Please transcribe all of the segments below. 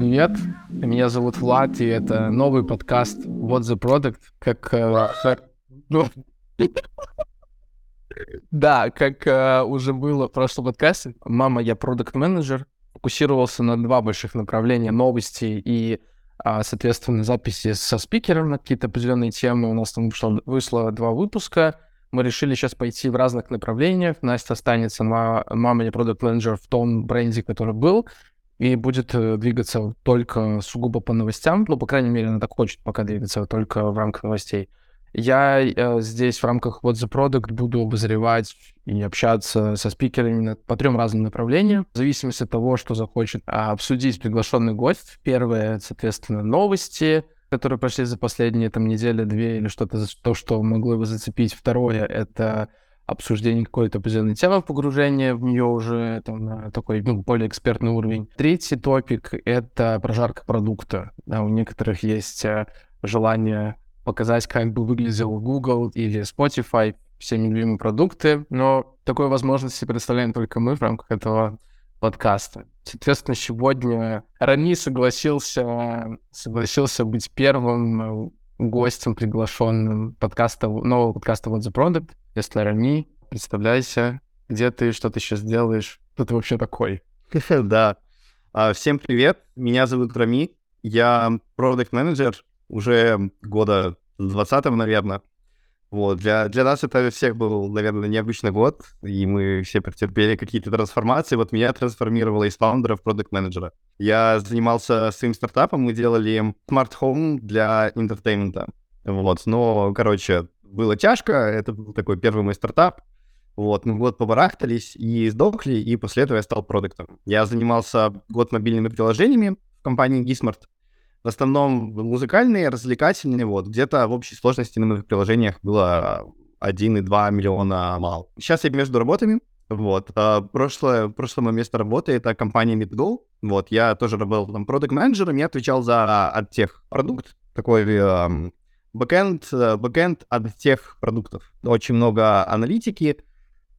Привет, меня зовут Влад, и это новый подкаст What the Product, как... э, ну, Да, как э, уже было в прошлом подкасте, мама, я продукт менеджер фокусировался на два больших направления, новости и, а, соответственно, записи со спикером на какие-то определенные темы. У нас там вышло, вышло два выпуска, мы решили сейчас пойти в разных направлениях. Настя останется, ма- мама, я продукт менеджер в том бренде, который был, и будет э, двигаться только сугубо по новостям. Ну, по крайней мере, она так хочет пока двигаться только в рамках новостей. Я э, здесь в рамках What the Product буду обозревать и общаться со спикерами по трем разным направлениям, в зависимости от того, что захочет а, обсудить приглашенный гость. Первое, соответственно, новости, которые прошли за последние там недели, две или что-то, то, что могло его зацепить. Второе — это обсуждение какой-то определенной темы, погружение в нее уже там, на такой ну, более экспертный уровень. Третий топик — это прожарка продукта. Да, у некоторых есть э, желание показать, как бы выглядел Google или Spotify, всеми любимые продукты, но такой возможности предоставляем только мы в рамках этого подкаста. Соответственно, сегодня Рами согласился, согласился быть первым гостем, приглашенным подкаста, нового подкаста What the Product. Если Рами, представляйся, где ты, что ты сейчас делаешь, кто ты вообще такой? Да. А, Всем привет, меня зовут Рами, я product manager уже года с 20 наверное. Вот, для, для нас это всех был, наверное, необычный год, и мы все претерпели какие-то трансформации. Вот меня трансформировало из founder а в product manager а Я занимался своим стартапом, мы делали smart home для entertainment а. Вот, но, короче, было тяжко, это был такой первый мой стартап. Вот, мы год побарахтались и сдохли, и после этого я стал продуктом. Я занимался год мобильными приложениями в компании Gismart. В основном музыкальные, развлекательные, вот. Где-то в общей сложности на моих приложениях было 1,2 миллиона мал. Сейчас я между работами, вот. А прошлое, прошлое мое место работы — это компания MidGo. Вот, я тоже работал там продукт менеджером я отвечал за от тех продукт, такой эм, backend, э, backend от тех продуктов. Очень много аналитики,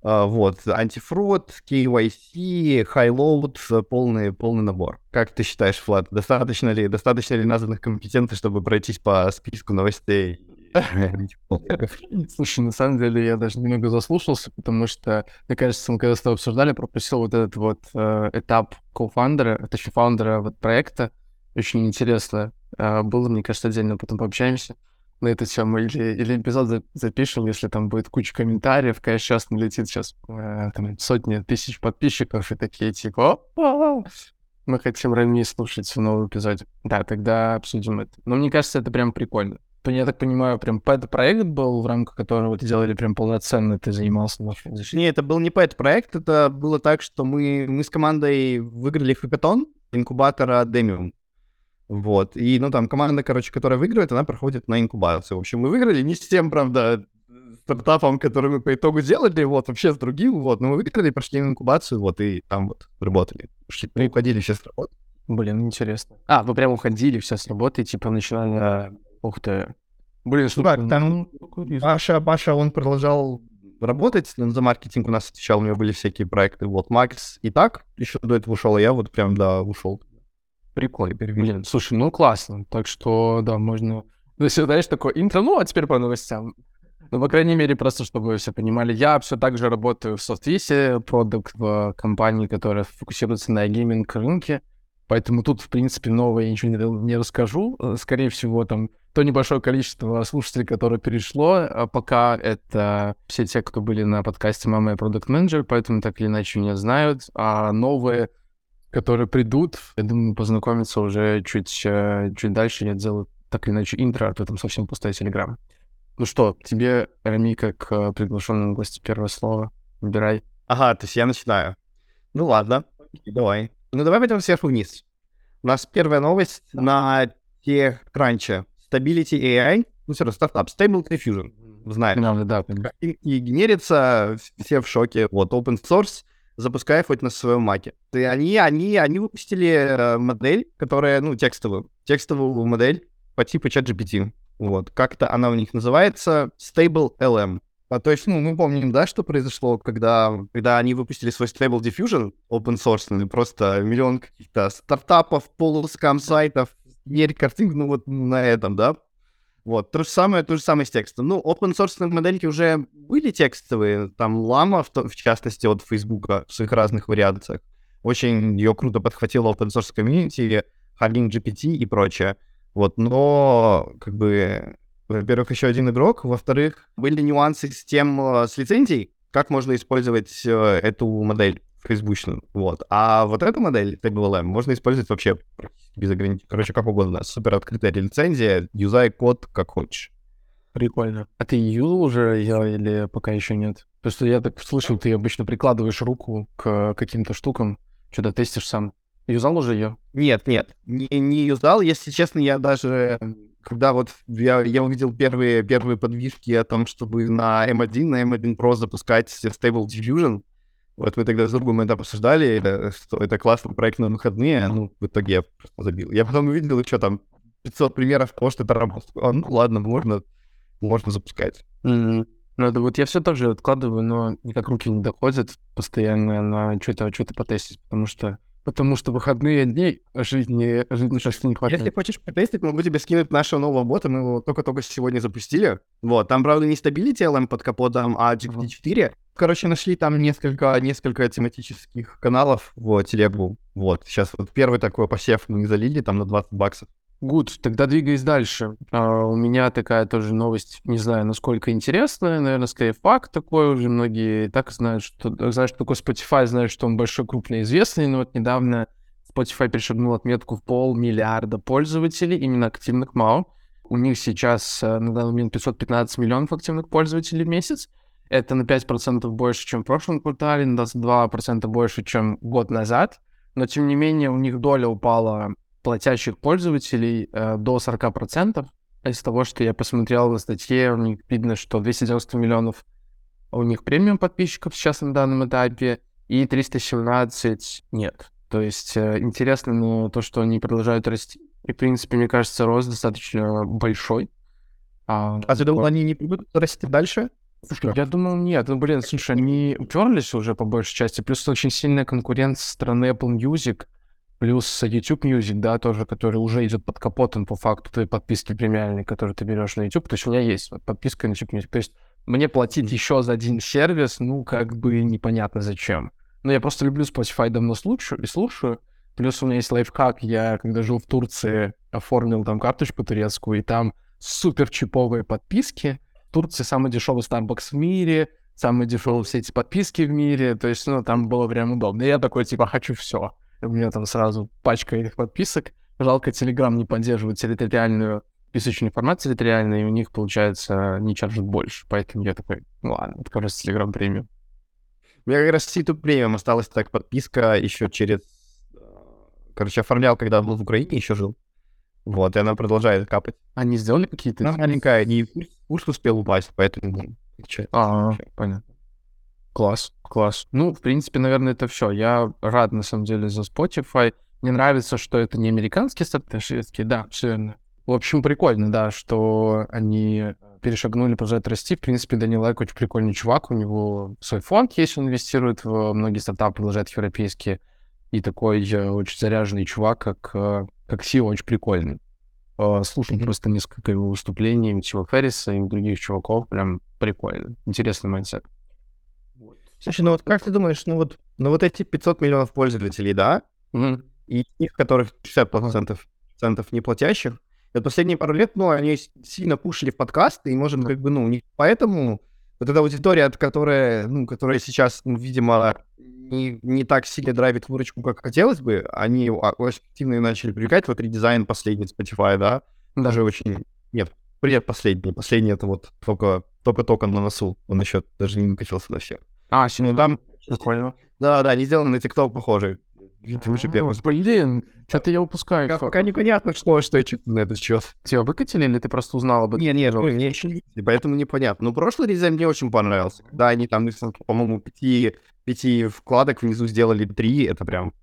а, Вот, antifraud, KYC, highload, полный, полный набор. Как ты считаешь, Влад, достаточно ли, достаточно ли названных компетенций, чтобы пройтись по списку новостей? Слушай, на самом деле я даже немного заслушался, потому что, мне кажется, мы когда с тобой обсуждали, пропустил вот этот вот э, этап cofounder а, точнее, founder а вот проекта. Очень интересно э, было, мне кажется, отдельно потом пообщаемся на эту тему. Или, или эпизод за- запишем, если там будет куча комментариев. Конечно, сейчас налетит сейчас э, там, сотни тысяч подписчиков и такие типа «Опа, мы хотим Рами слушать в новом эпизоде. Да, тогда обсудим это. Но мне кажется, это прям прикольно. Я так понимаю, прям пэт-проект был, в рамках которого ты делали прям полноценно, ты занимался защитой. Не, это был не пэт-проект, это было так, что мы, мы с командой выиграли хакатон инкубатора Demium. Вот. И, ну, там команда, короче, которая выигрывает, она проходит на инкубацию. В общем, мы выиграли не с тем, правда, стартапом, который мы по итогу сделали, вот, вообще с другим, вот. Но мы выиграли, прошли на инкубацию, вот, и там вот работали. Мы уходили все с работы. Блин, интересно. А, вы прям уходили все с работы, типа начинали... Ух ты. Блин, что Так, там Паша, Паша, он продолжал работать, он за маркетинг у нас отвечал, у него были всякие проекты. Вот, Макс и так еще до этого ушел, а я вот прям, да, ушел. Прикольно. Блин, слушай, ну классно. Так что, да, можно... Ну, если, знаешь, такое интро, ну, а теперь по новостям. Ну, по крайней мере, просто чтобы вы все понимали, я все так же работаю в софтвисе, продукт в компании, которая фокусируется на гейминг рынке. Поэтому тут, в принципе, новое я ничего не, не расскажу. Скорее всего, там то небольшое количество слушателей, которое перешло, а пока это все те, кто были на подкасте «Мама и продукт менеджер», поэтому так или иначе меня знают. А новые, которые придут, я думаю, познакомиться уже чуть, э, чуть дальше. Я делаю так или иначе интро, а то там совсем пустой телеграм. Ну что, тебе, Рами, как э, приглашенному гостю, первое слово. Выбирай. Ага, то есть я начинаю. Ну ладно, давай. Ну давай пойдем сверху вниз. У нас первая новость на TechCrunch. Stability AI, ну все равно стартап, Stable Diffusion, знаешь. Да, да, да. И, и генерится, все в шоке. Вот, open source, запускай хоть на своем маке. И они, они, они выпустили э, модель, которая, ну, текстовую, текстовую модель по типу ChatGPT. Вот, как-то она у них называется Stable LM. А, то есть, ну, мы помним, да, что произошло, когда, когда они выпустили свой Stable Diffusion open source, просто миллион каких-то стартапов, полускам сайтов, мерь картинок, ну вот на этом, да. Вот, то же самое, то же самое с текстом. Ну, open source модельки уже были текстовые, там Lama, в, в частности, от Facebook в своих разных вариациях. Очень ее круто подхватила open source комьюнити, Hugging GPT и прочее. Вот, но, как бы, во-первых, еще один игрок, во-вторых, были нюансы с тем, э, с лицензией, как можно использовать э, эту модель фейсбучную, вот. А вот эту модель TableLM можно использовать вообще без ограничений, короче, как угодно. Супер открытая лицензия, юзай код как хочешь. Прикольно. А ты юзал уже или пока еще нет? Потому что я так слышал, ты обычно прикладываешь руку к каким-то штукам, что-то тестишь сам. Юзал уже ее? Нет, нет, не, не юзал. Если честно, я даже когда вот я, я увидел первые, первые подвижки о том, чтобы на M1, на M1 Pro запускать Stable Diffusion, вот мы тогда с другом это обсуждали, что это классный проект на выходные, ну, в итоге я просто забил. Я потом увидел, что там 500 примеров того, что это работает. А, ну, ладно, можно, можно запускать. Mm-hmm. Ну, это вот я все тоже откладываю, но никак руки не доходят постоянно на что-то что потестить, потому что потому что выходные дни жизни, жизни сейчас не хватает. Если хочешь потестить, могу тебе скинуть нашего нового бота, мы его только-только сегодня запустили. Вот, там, правда, не Stability LM под капотом, а GPT-4. Короче, нашли там несколько, несколько тематических каналов в телегу. Вот, сейчас вот первый такой посев мы залили, там на 20 баксов. Гуд, тогда двигаясь дальше. Uh, у меня такая тоже новость, не знаю, насколько интересная, наверное, скорее факт такой, уже многие так знают, что, знают, что такое Spotify, знают, что он большой, крупный, известный, но вот недавно Spotify перешагнул отметку в полмиллиарда пользователей, именно активных МАУ. У них сейчас uh, на данный момент 515 миллионов активных пользователей в месяц. Это на 5% больше, чем в прошлом квартале, на 22% больше, чем год назад. Но, тем не менее, у них доля упала платящих пользователей э, до 40%. Из того, что я посмотрел на статье, у них видно, что 290 миллионов у них премиум подписчиков сейчас на данном этапе, и 317 нет. То есть э, интересно но то, что они продолжают расти. И, в принципе, мне кажется, рост достаточно большой. А, а ты думал, они не будут расти дальше? Слушай, я думал, нет. Ну, блин, слушай, они уперлись уже по большей части. Плюс очень сильная конкуренция со стороны Apple Music. Плюс YouTube Music, да, тоже, который уже идет под капотом по факту твоей подписки премиальной, которую ты берешь на YouTube. То есть у меня есть подписка на YouTube Music. То есть мне платить еще за один сервис, ну, как бы непонятно зачем. Но я просто люблю Spotify, давно слушаю и слушаю. Плюс у меня есть лайфхак. Я, когда жил в Турции, оформил там карточку турецкую, и там супер чиповые подписки. Турции самый дешевый Starbucks в мире, самые дешевые все эти подписки в мире. То есть, ну, там было прям удобно. И я такой, типа, хочу все. У меня там сразу пачка этих подписок. Жалко, Telegram не поддерживает территориальную писочный формат территориальный, и у них, получается, не чаржат больше. Поэтому я такой, ну ладно, откажусь Telegram премиум. У меня как раз YouTube премиум осталась так подписка еще через... Э, короче, оформлял, когда был в Украине, еще жил. Вот, и она продолжает капать. Они сделали какие-то... Она маленькая, не курс успел упасть, поэтому... А, понятно. Класс, класс. Ну, в принципе, наверное, это все. Я рад, на самом деле, за Spotify. Мне нравится, что это не американский стартап, а шведский. Да, все верно. В общем, прикольно, да, что они перешагнули, продолжают расти. В принципе, Даниэл Эк очень прикольный чувак. У него свой фонд есть, он инвестирует в многие стартапы, продолжает европейские. И такой э, очень заряженный чувак, как, э, как CEO, очень прикольный. Э, слушал mm-hmm. просто несколько его выступлений, Тима Ферриса и других чуваков. Прям прикольно. Интересный mindset. Слушай, ну вот как ты думаешь, ну вот, ну вот эти 500 миллионов пользователей, да, mm-hmm. и их, которых 60% процентов не платящих, вот последние пару лет, ну, они сильно пушили в подкасты, и, может, как бы, ну, не поэтому вот эта аудитория, которая, ну, которая сейчас, ну, видимо, не, не так сильно драйвит выручку, как хотелось бы, они очень активно начали привлекать. Вот редизайн последний Spotify, да, даже очень... Нет, привет, последний. Последний это вот только только-только на носу. Он еще даже не накатился на всех. А, ну там... Прикольно. Да, да, не сделано на TikTok похожий. Блин, что-то я упускаю. Пока, пока непонятно, что, что я на этот счет. Тебя выкатили или ты просто узнал об этом? Не, не, ну, мне еще не поэтому непонятно. Ну, прошлый дизайн мне очень понравился. Да, они там, по-моему, пяти, пяти вкладок внизу сделали три, это прям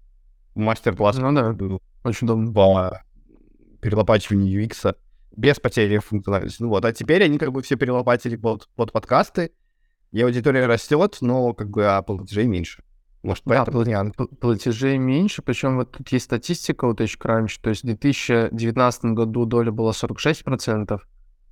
мастер-класс. Ну да, был. очень удобно. По перелопачиванию UX без потери функциональности. Ну вот, а теперь они как бы все перелопатили под, под подкасты, И аудитория растет, но как бы а платежей меньше. Может, Да, поэтому пл- платежей меньше, причем вот тут есть статистика у TechCrunch, то есть в 2019 году доля была 46%,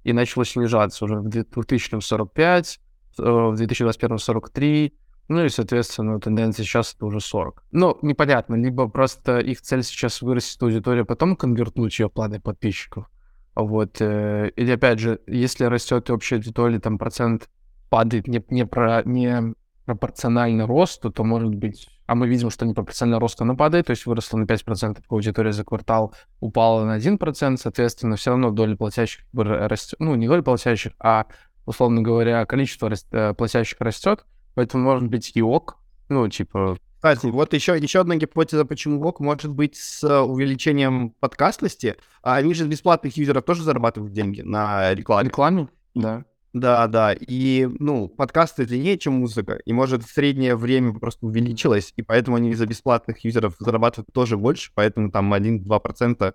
и начала снижаться уже в 2000 45, э, в 2021 43, ну и, соответственно, тенденция сейчас это уже 40. Ну, непонятно, либо просто их цель сейчас вырастет аудиторию, потом конвертнуть ее планы подписчиков, вот, э, или, опять же, если растет общая аудитория, там процент падает не, не, про, не пропорционально росту, то может быть... А мы видим, что не пропорционально росту она падает, то есть выросла на 5% аудитория за квартал, упала на 1%, соответственно, все равно доля платящих растет. Ну, не доля платящих, а, условно говоря, количество рас- э, платящих растет, поэтому может быть и ок, ну, типа... Кстати, вот еще, еще одна гипотеза, почему ВОК может быть с э, увеличением подкастности. А они же бесплатных юзеров тоже зарабатывают деньги на рекламе. Рекламе? Да. Да, да. И, ну, подкасты длиннее, чем музыка. И, может, среднее время просто увеличилось, и поэтому они за бесплатных юзеров зарабатывают тоже больше, поэтому там 1-2%.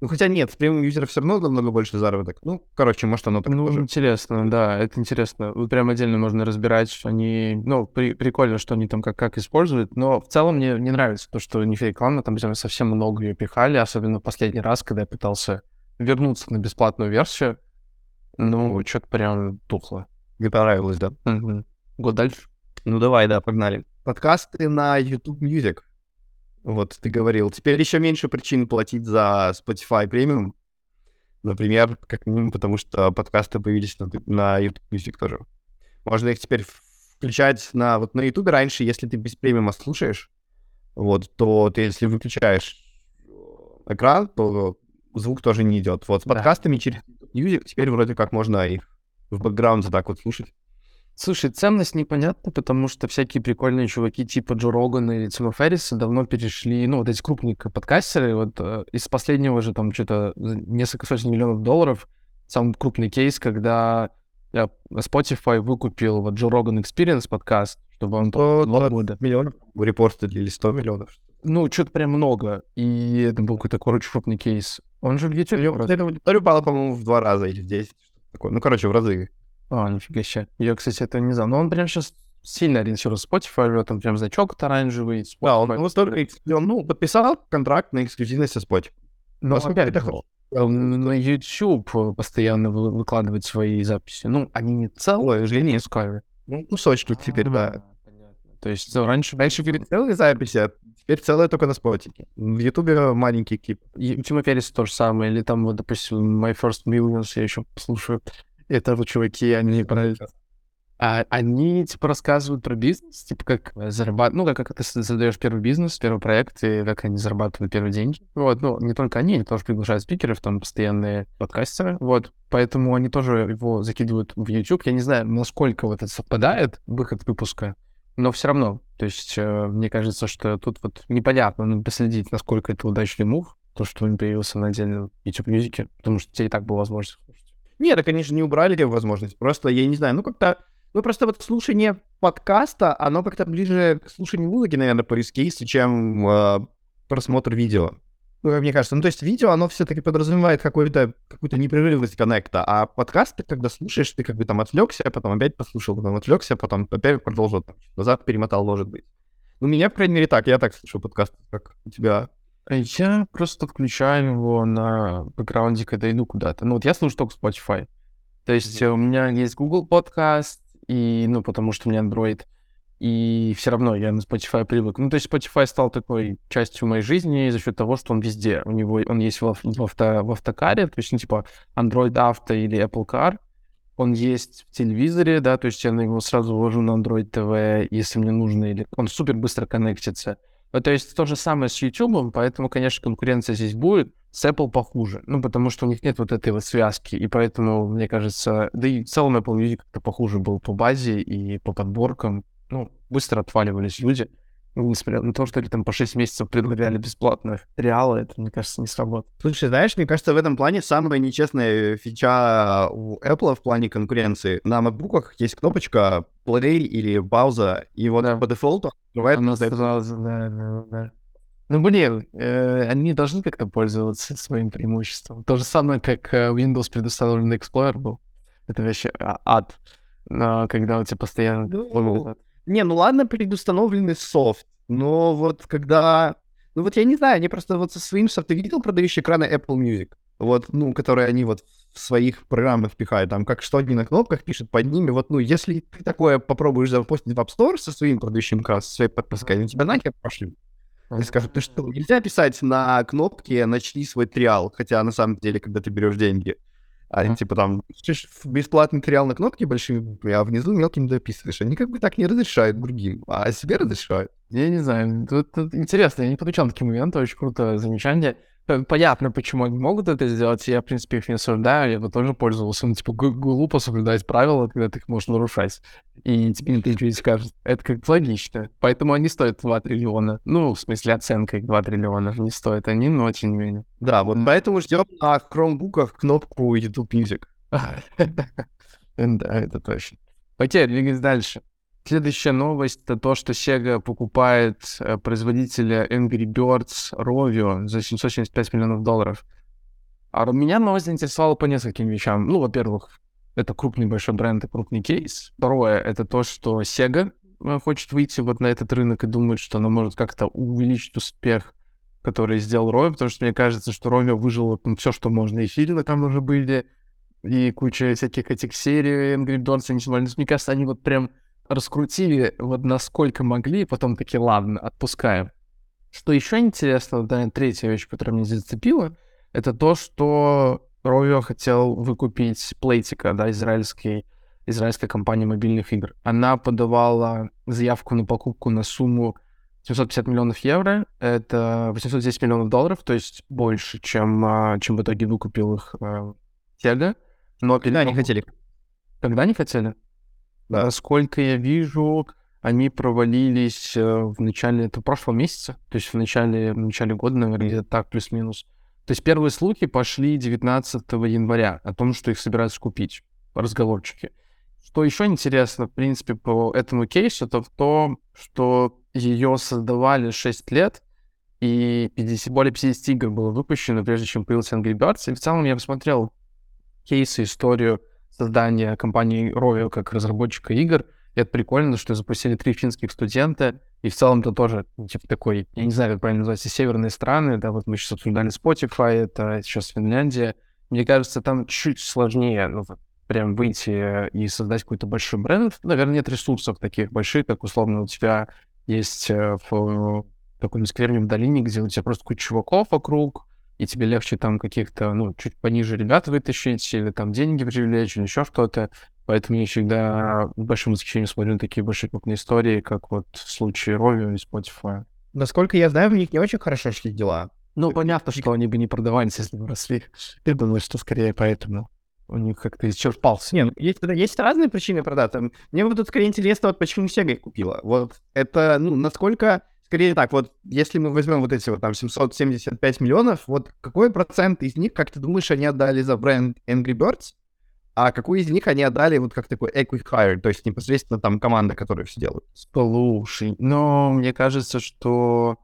Ну, хотя нет, с премиум юзеров все равно намного больше заработок. Ну, короче, может, оно так Ну, тоже. интересно, да, это интересно. Вот прям отдельно можно разбирать, они, ну, при- прикольно, что они там как, как используют, но в целом мне не нравится то, что не реклама, там прям совсем много ее пихали, особенно в последний раз, когда я пытался вернуться на бесплатную версию, ну, что-то прям тухло. Мне понравилось, да? Год дальше? Ну, давай, да, погнали. Подкасты на YouTube Music. Вот, ты говорил. Теперь еще меньше причин платить за Spotify премиум. Например, как минимум, потому что подкасты появились на, на YouTube Music тоже. Можно их теперь включать на... Вот на YouTube раньше, если ты без премиума слушаешь, вот, то ты, если выключаешь экран, то звук тоже не идет. Вот с Да. подкастами через Music теперь вроде как можно их в бэкграунде так вот слушать. Слушай, ценность непонятна, потому что всякие прикольные чуваки типа Джо Рогана или Тима Ферриса давно перешли, ну, вот эти крупные подкастеры, вот э, из последнего же там что-то за несколько сотен миллионов долларов, самый крупный кейс, когда э, Spotify выкупил вот Джо Роган Experience подкаст, чтобы он То два 20 года. миллионов репостили или 100 миллионов. Ну, что-то прям много, и это был какой-то, короче, крупный кейс. Он же аудитория упала, по-моему, в два раза или в 10. что-то такое. Ну, короче, в разы. А, нифига себе. Я, кстати, это не знал. Но он прям сейчас сильно ориентируется Spotify, у него там прям значок оранжевый. Да, он, Spotify. столько эксклю- он, ну, подписал контракт на эксклюзивность со Spotify. Но Насколько опять это хорошо? он на YouTube постоянно вы- выкладывает свои записи. Ну, они не целые, же не искали. Ну, кусочки теперь, да. понятно. То есть ну, раньше... Раньше были целые записи, а теперь целые только на Spotify. В Ютубе маленький клип. И у Тима Ферриса то же самое. Или там, вот, допустим, My First Millions я еще слушаю. Это вот чуваки, они про... А, они, типа, рассказывают про бизнес, типа, как зарабатывать, ну, как, как ты создаешь первый бизнес, первый проект, и как они зарабатывают первые деньги. Вот, ну, не только они, они тоже приглашают спикеров, там, постоянные подкастеры, вот. Поэтому они тоже его закидывают в YouTube. Я не знаю, насколько вот это совпадает, выход выпуска, но все равно. То есть, э, мне кажется, что тут вот непонятно, надо последить, насколько это удачный мув, то, что он появился на отдельном YouTube Music, потому что тебе и так была возможность слушать. Нет, да, конечно, не убрали эту возможность. Просто, я не знаю, ну, как-то... Ну, просто вот слушание подкаста, оно как-то ближе к слушанию музыки, наверное, по use чем э, просмотр видео. Ну, как мне кажется. Ну, то есть видео, оно все-таки подразумевает какую-то какую непрерывность коннекта, а подкаст ты когда слушаешь, ты как бы там отвлекся, потом опять послушал, потом отвлекся, потом опять продолжил, там, назад перемотал, может быть. Ну, меня, по крайней мере, так, я так слушаю подкаст, как у тебя. Я просто включаю его на бэкграунде, когда иду куда-то. Ну, вот я слушаю только Spotify. То есть Мгм. у меня есть Google подкаст, и, ну, потому что у меня Android, и все равно я на Spotify привык. Ну, то есть Spotify стал такой частью моей жизни за счет того, что он везде. У него, он есть в, ав- в, авто, в автокаре, то есть, ну, типа Android Auto или Apple Car. Он есть в телевизоре, да, то есть я на него сразу ввожу на Android TV, если мне нужно, или он супер быстро коннектится. Ну, То есть то же самое с YouTube, поэтому, конечно, конкуренция здесь будет. С Apple похуже. Ну, потому что у них нет вот этой вот связки. И поэтому, мне кажется, да и в целом Apple Music как-то похуже был по базе и по подборкам. Ну, быстро отваливались люди. Ну, несмотря на то, что они там по 6 месяцев предлагали бесплатно реалы, это, мне кажется, не сработает. Слушай, знаешь, мне кажется, в этом плане самая нечестная фича у Apple в плане конкуренции. На макбуках есть кнопочка play или пауза, и вот Да. по дефолту открывает Она сразу, да, да, да. Ну, блин, э, они должны как-то пользоваться своим преимуществом. То же самое, как э, Windows предустановленный Explorer был. Это вообще а- ад. когда у тебя постоянно... Ну, не, ну ладно, предустановленный софт, но вот когда... Ну вот я не знаю, они просто вот со своим софтом... Ты видел продающие экраны Apple Music? Вот, ну, которые они вот в своих программах пихают, там, как что они на кнопках пишут под ними, вот, ну, если ты такое попробуешь запустить в App Store со своим продающим экраном, со своей подпиской, они тебя нахер пошлют. И скажут, ты что, нельзя писать на кнопке «начни свой триал», хотя на самом деле, когда ты берешь деньги, а mm-hmm. типа там бесплатный триал на кнопке большие, а внизу мелким дописываешь. Они как бы так не разрешают другим, а себе разрешают. Я не знаю, тут, тут интересно, я не подключал такие моменты, очень круто замечание понятно, почему они могут это сделать, я, в принципе, их не осуждаю, я бы тоже пользовался, ну, типа, глупо соблюдать правила, когда ты их можешь нарушать, и тебе никто ничего не скажет. Это как логично. Поэтому они стоят 2 триллиона. Ну, в смысле, оценка их 2 триллиона. Не стоят они, но тем не менее. Да, вот поэтому ждем на хромбуках кнопку YouTube Music. Да, это точно. Окей, двигаясь дальше. Следующая новость — это то, что Sega покупает э, производителя Angry Birds Rovio за 775 миллионов долларов. А меня новость заинтересовала по нескольким вещам. Ну, во-первых, это крупный большой бренд и крупный кейс. Второе — это то, что Sega э, хочет выйти вот на этот рынок и думает, что она может как-то увеличить успех, который сделал Rovio, потому что мне кажется, что Rovio выжил ну, все, что можно, и фильмы там уже были, и куча всяких этих серий Angry Birds, они, мне кажется, они вот прям раскрутили вот насколько могли, и потом такие, ладно, отпускаем. Что еще интересно, да, третья вещь, которая меня зацепила, это то, что Rovio хотел выкупить Playtika, да, израильский, израильская компания мобильных игр. Она подавала заявку на покупку на сумму 750 миллионов евро, это 810 миллионов долларов, то есть больше, чем, а, чем в итоге выкупил их Sega. Но когда они хотели? Когда они хотели? Да. Насколько я вижу, они провалились э, в начале, это прошлого месяца, то есть в начале, в начале года, наверное, где-то так, плюс-минус. То есть первые слухи пошли 19 января о том, что их собираются купить, разговорчики. Что еще интересно, в принципе, по этому кейсу, это то, что ее создавали 6 лет, и 50, более 50 игр было выпущено, прежде чем появился Angry Birds. И в целом я посмотрел кейсы, историю создания компании Rovio как разработчика игр. И это прикольно, что запустили три финских студента, и в целом это тоже, ну, типа, такой, я не знаю, как правильно называется, северные страны, да, вот мы сейчас обсуждали Spotify, это сейчас Финляндия. Мне кажется, там чуть сложнее, ну, прям выйти и создать какой-то большой бренд. Наверное, нет ресурсов таких больших, как, условно, у тебя есть э, в какой-нибудь Кремниевой долине, где у тебя просто куча чуваков вокруг, и тебе легче там каких-то, ну, чуть пониже ребят вытащить, или там деньги привлечь, или еще что-то. Поэтому я всегда большим восхищением смотрю на такие большие крупные истории, как вот в случае Rovio и Spotify. Насколько я знаю, у них не очень хорошо шли дела. Ну, понятно, что они бы не продавались, если бы росли. Ты думаешь, что скорее поэтому у них как-то исчерпался. Не, ну, есть, есть разные причины продать. Мне вот тут скорее интересно, вот почему Sega их купила. Вот это, ну, насколько скорее так, вот если мы возьмем вот эти вот там 775 миллионов, вот какой процент из них, как ты думаешь, они отдали за бренд Angry Birds, а какой из них они отдали вот как такой equity hire, то есть непосредственно там команда, которая все делает? Слушай, но мне кажется, что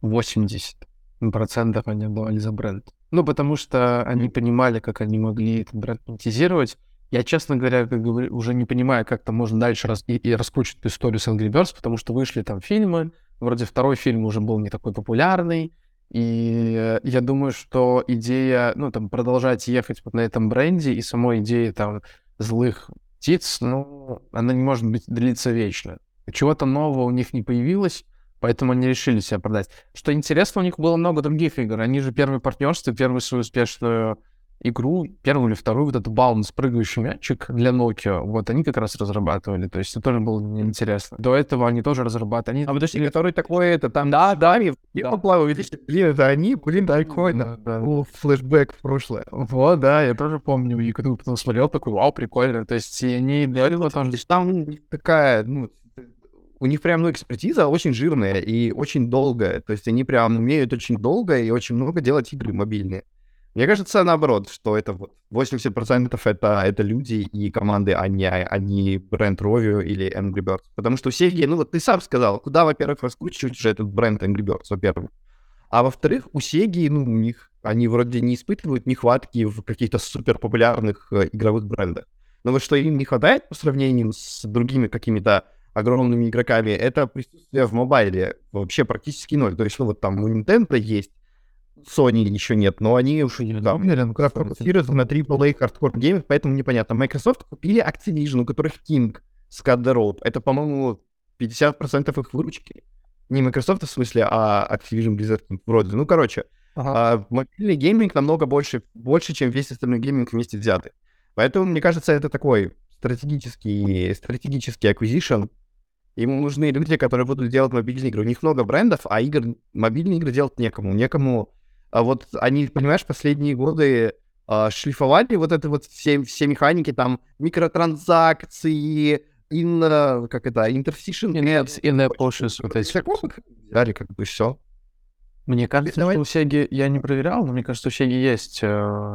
80 процентов они отдавали за бренд. Ну, потому что они понимали, как они могли этот бренд монетизировать. Я, честно говоря, как говорю, уже не понимаю, как там можно дальше раз и, и раскручивать историю с Angry Birds, потому что вышли там фильмы, Вроде второй фильм уже был не такой популярный, и я думаю, что идея, ну, там, продолжать ехать вот на этом бренде и самой идеи там злых птиц, ну, она не может быть длиться вечно. Чего-то нового у них не появилось, поэтому они решили себя продать. Что интересно, у них было много других игр. Они же первое партнерство, первую свою успешную игру, первую или вторую, вот эту баланс прыгающий мячик для Nokia, вот они как раз разрабатывали, то есть это тоже было интересно. До этого они тоже разрабатывали. Они... А подожди, который такой, это там, да, да, я поплавал, видите, блин, это они, блин, прикольно. Да, да. О, флешбэк в прошлое. Вот, да, я тоже помню, и когда потом смотрел, такой, вау, прикольно, то есть и они для этого тоже... Там такая, ну, у них прям, ну, экспертиза очень жирная и очень долгая. То есть они прям умеют очень долго и очень много делать игры мобильные. Мне кажется, наоборот, что это вот 80% это, это люди и команды, а не, а не бренд Rovio или Angry Birds. Потому что у Sega, ну вот ты сам сказал, куда, во-первых, раскручивать уже этот бренд Angry Birds, во-первых. А во-вторых, у Sega, ну, у них, они вроде не испытывают нехватки в каких-то супер популярных э, игровых брендах. Но вот что им не хватает по сравнению с другими какими-то огромными игроками, это присутствие в mobile е вообще практически ноль. То есть, ну вот там у Nintendo есть, Sony еще нет, но они уж да, уверен, как фокусируются на AAA hardcore game ах, поэтому непонятно. Microsoft купили Activision, у которых King, Cut the Rope. Это, по-моему, 50% их выручки. Не Microsoft в смысле, а Activision Blizzard вроде. Ну, короче, ага. а, мобильный гейминг намного больше, больше, чем весь остальной гейминг вместе взятый. Поэтому, мне кажется, это такой стратегический, стратегический acquisition. Ему нужны люди, которые будут делать мобильные игры. У них много брендов, а игр, мобильные игры делать некому. Некому... А вот они, понимаешь, последние годы а, шлифовали вот это вот все, все механики, там, микротранзакции, in, как это, intersection. Нет, in-app pushes, вот эти. Взяли как бы все. Мне кажется, Давай. что у Сеги, я не проверял, но мне кажется, у Сеги есть э,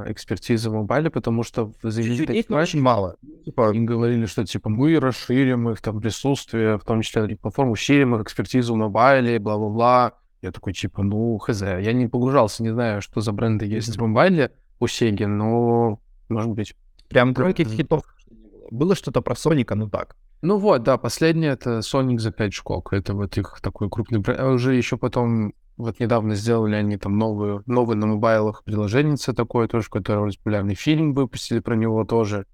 экспертиза в мобайле, потому что в их очень мало. Типа, им говорили, что типа мы расширим их там присутствие, в том числе на платформу, усилим их экспертизу в мобайле, бла-бла-бла. Я такой, типа, ну, хз. Я не погружался, не знаю, что за бренды есть в мобайле у Сеги, но, может быть. Прям тройки хитов. Было что-то про Соника, ну так. Ну вот, да, последнее это Sonic за 5 шкок. Это вот их такой крупный бренд. А уже еще потом, вот недавно сделали они там новую, новый на мобайлах приложение такое тоже, которое популярный фильм выпустили про него тоже.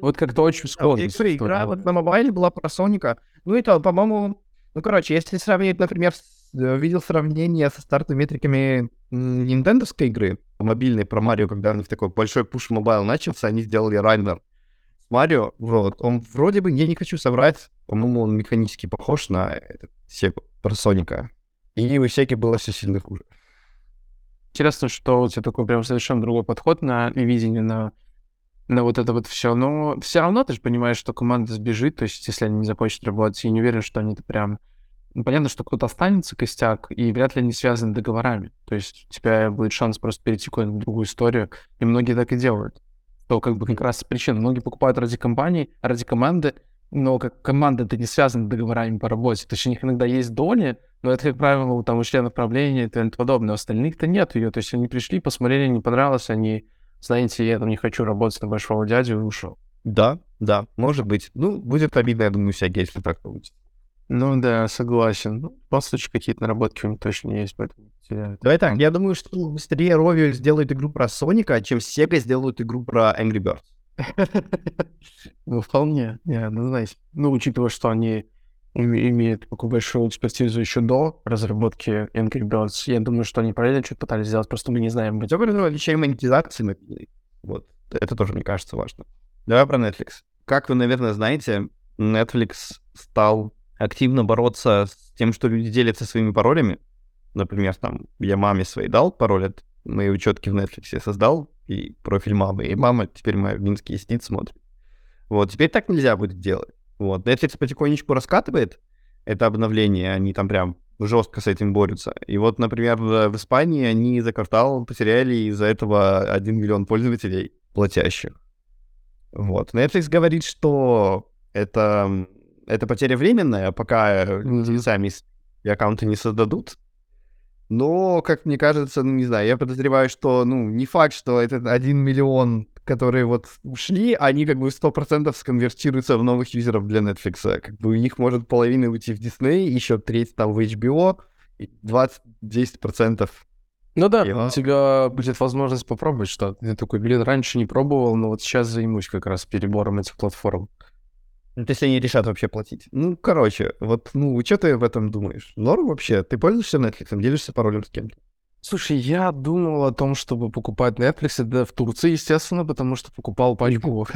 Вот как-то очень. А, игра вот на mobile е была про Соника. Ну это, по-моему, ну короче, если сравнить, например, с, видел сравнение со стартовыми метриками нинтендовской игры, мобильной про Марио, когда они в такой большой push mobile начался, они сделали runner Марио, вот, он вроде бы, я не хочу соврать, по-моему, он механически похож на этот Сегу, про Соника. И у Сеги было все сильно хуже. Интересно, что у тебя такой прям совершенно другой подход на видение, на, на вот это вот все. Но все равно ты же понимаешь, что команда сбежит, то есть если они не закончат работать, я не уверен, что они-то прям... Ну, понятно, что кто-то останется, костяк, и вряд ли они связаны договорами. То есть у тебя будет шанс просто перейти в какую-нибудь другую историю, и многие так и делают то как бы как раз причина. Многие покупают ради компании, ради команды, но как команда это не связана договорами по работе. То есть у них иногда есть доли, но это, как правило, там у членов правления и тому подобное. У остальных-то нет ее. То есть они пришли, посмотрели, не понравилось, они, знаете, я там не хочу работать на большого дядю и ушел. Да, да, может быть. Ну, будет обидно, я думаю, всякие, если так получится. Ну да, согласен. Ну, какие-то наработки у них точно есть, поэтому теряют. Давай так, я думаю, что быстрее Rovio сделает игру про Соника, чем Sega сделают игру про Angry Birds. ну, вполне, не, ну, знаете. Ну, учитывая, что они имеют такую большую экспертизу еще до разработки Angry Birds, я думаю, что они параллельно что-то пытались сделать, просто мы не знаем. Бы отличие монетизации. Вот, это тоже, мне кажется, важно. Давай про Netflix. Как вы, наверное, знаете, Netflix стал активно бороться с тем, что люди делятся своими паролями. Например, там, я маме своей дал пароль от моей учетки в Netflix, я создал и профиль мамы, и мама теперь моя в Минске сидит, смотрит. Вот, теперь так нельзя будет делать. Вот, Netflix потихонечку раскатывает это обновление, они там прям жестко с этим борются. И вот, например, в Испании они за квартал потеряли из-за этого 1 миллион пользователей платящих. Вот. Netflix говорит, что это это потеря временная, пока mm-hmm. сами аккаунты не создадут. Но, как мне кажется, ну, не знаю, я подозреваю, что, ну, не факт, что этот один миллион, которые вот ушли, они как бы сто процентов сконвертируются в новых юзеров для Netflix. Как бы у них может половина уйти в Disney, еще треть там в HBO, 20-10% ну да, Его... у тебя будет возможность попробовать что-то. Я такой, блин, раньше не пробовал, но вот сейчас займусь как раз перебором этих платформ. Ну, если они решат вообще платить. Ну, короче, вот, ну, что ты об этом думаешь? Норм вообще? Ты пользуешься Netflix, делишься паролем с кем-то? Слушай, я думал о том, чтобы покупать Netflix, да, в Турции, естественно, потому что покупал пачку.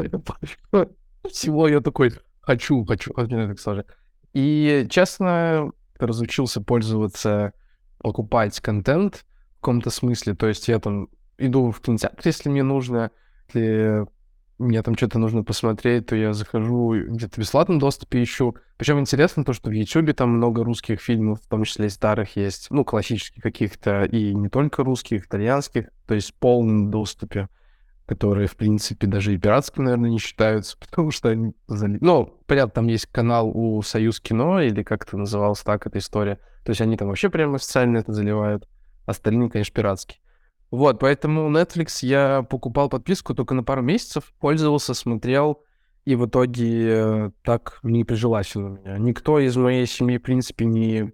Всего я такой, хочу, хочу, Netflix тоже. И, честно, разучился пользоваться, покупать контент в каком-то смысле. То есть я там иду в кинотеатр, если мне нужно, или мне там что-то нужно посмотреть, то я захожу, где-то в бесплатном доступе ищу. Причем интересно то, что в YouTube там много русских фильмов, в том числе и старых есть, ну, классических каких-то, и не только русских, итальянских, то есть в полном доступе, которые, в принципе, даже и пиратскими, наверное, не считаются, потому что они... Ну, понятно, там есть канал у Союз Кино, или как это называлось так, эта история. То есть они там вообще прямо официально это заливают. Остальные, конечно, пиратские. Вот, поэтому Netflix я покупал подписку только на пару месяцев, пользовался, смотрел, и в итоге э, так не прижилась она у меня. Никто из моей семьи, в принципе, не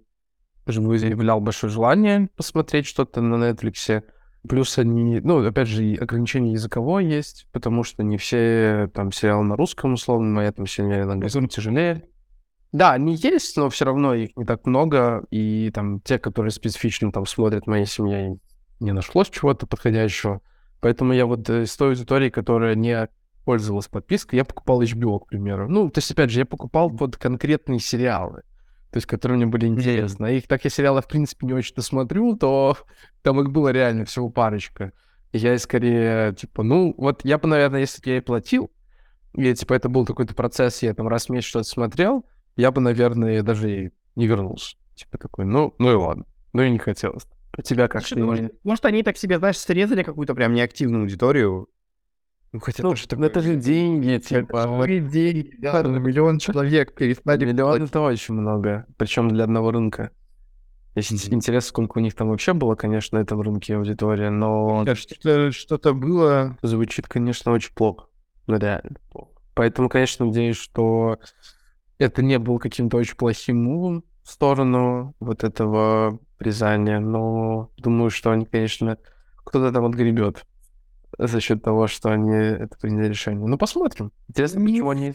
заявлял большое желание посмотреть что-то на Netflix. Плюс они, ну, опять же, ограничение языковое есть, потому что не все там сериалы на русском, условно, моя там семья на английском тяжелее. Да, они есть, но все равно их не так много, и там те, которые специфично там смотрят моя семья, не нашлось чего-то подходящего. Поэтому я вот э, из той аудитории, которая не пользовалась подпиской, я покупал HBO, к примеру. Ну, то есть, опять же, я покупал под конкретные сериалы то есть которые мне были интересны. А их так я сериалы, в принципе, не очень-то смотрю, то там их было реально всего парочка. И я скорее, типа, ну, вот я бы, наверное, если бы я и платил, и, типа, это был какой-то процесс, я там раз в месяц что-то смотрел, я бы, наверное, даже и не вернулся. Типа такой, ну, ну и ладно. Ну и не хотелось. У тебя как? Слушай, может, может, они так себе, знаешь, срезали какую-то прям неактивную аудиторию, ну, хотя ну, что, это же деньги, типа. Это деньги, да, на миллион человек перестали Миллион — это очень много, причем для одного рынка. Если mm-hmm. интересно, сколько у них там вообще было, конечно, на этом рынке аудитория, но... Что-то, что-то было... Звучит, конечно, очень плохо. Ну, реально плохо. Поэтому, конечно, надеюсь, что это не был каким-то очень плохим мувом в сторону вот этого призания, но думаю, что они, конечно, кто-то там отгребет за счет того, что они это приняли решение. Ну, посмотрим. Интересно, почему они...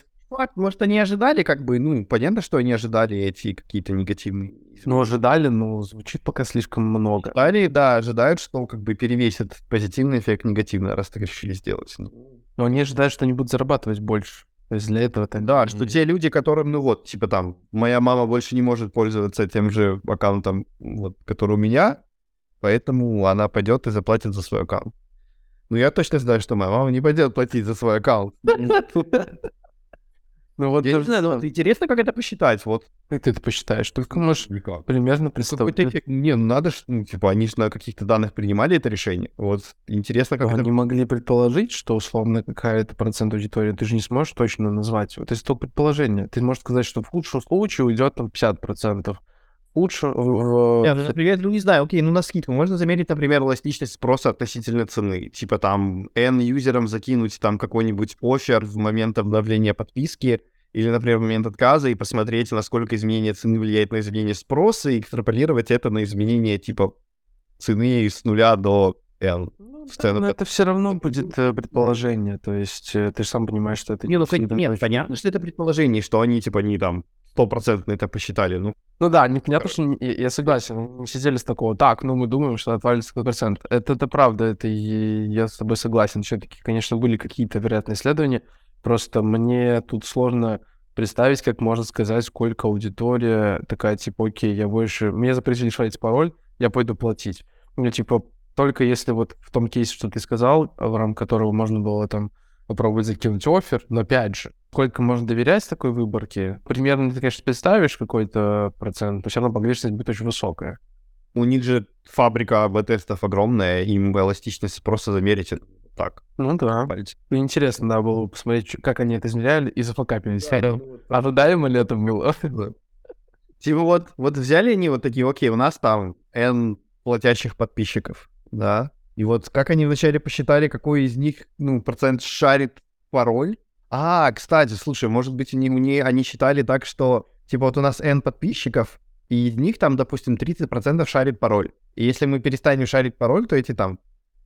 Может, они ожидали, как бы, ну, понятно, что они ожидали эти какие-то негативные... Ну, ожидали, но звучит пока слишком много. Ожидали, да, ожидают, что как бы перевесит позитивный эффект негативный, раз так решили сделать. Но они ожидают, что они будут зарабатывать больше. То есть для этого это... Да, что те люди, которым, ну вот, типа там, моя мама больше не может пользоваться тем же аккаунтом, вот, который у меня, поэтому она пойдет и заплатит за свой аккаунт. Ну, я точно знаю, что моя мама не пойдет платить за свой аккаунт. Ну вот, я не знаю, ну, интересно, как это посчитать, вот. Как ты это посчитаешь? Только можешь Никак. примерно представить. Эффект, не, ну надо, ну, типа, они же на каких-то данных принимали это решение. Вот, интересно, как они это... Они могли предположить, что, условно, какая-то процент аудитории, ты же не сможешь точно назвать. Вот это только предположение. Ты можешь сказать, что в худшем случае уйдет там 50%, лучше... Я, например, ну не знаю, окей, ну на скидку можно замерить, например, эластичность спроса относительно цены. Типа там N юзерам закинуть там какой-нибудь офер в момент обновления подписки, или, например, в момент отказа, и посмотреть, насколько изменение цены влияет на изменение спроса, и экстраполировать это на изменение типа цены с нуля до N. Ну, да, но это все равно будет э, предположение, то есть э, ты же сам понимаешь, что это... Не, ну, нет, понятно, что это предположение, что они, типа, не там стопроцентно это посчитали. Ну, ну да, непонятно, что я, я согласен. Мы сидели с такого, так, ну мы думаем, что отвалится процент. Это, это правда, это и я с тобой согласен. Все-таки, конечно, были какие-то вероятные исследования. Просто мне тут сложно представить, как можно сказать, сколько аудитория такая, типа, окей, я больше... Мне запретили шарить пароль, я пойду платить. Ну, типа, только если вот в том кейсе, что ты сказал, в рамках которого можно было там попробовать закинуть офер, но опять же, сколько можно доверять такой выборке? Примерно ты, конечно, представишь какой-то процент, но все равно погрешность будет очень высокая. У них же фабрика АБ-тестов огромная, им эластичность просто замерить так. Ну да. Пальцы. Ну, интересно, да, было посмотреть, как они это измеряли и зафакапились. Да, ну, Ожидаемо ли это было? Типа вот, вот взяли они вот такие, окей, у нас там N платящих подписчиков, да, и вот как они вначале посчитали, какой из них, ну, процент шарит пароль. А, кстати, слушай, может быть, они, мне, они считали так, что, типа, вот у нас N подписчиков, и из них там, допустим, 30% шарит пароль. И если мы перестанем шарить пароль, то эти там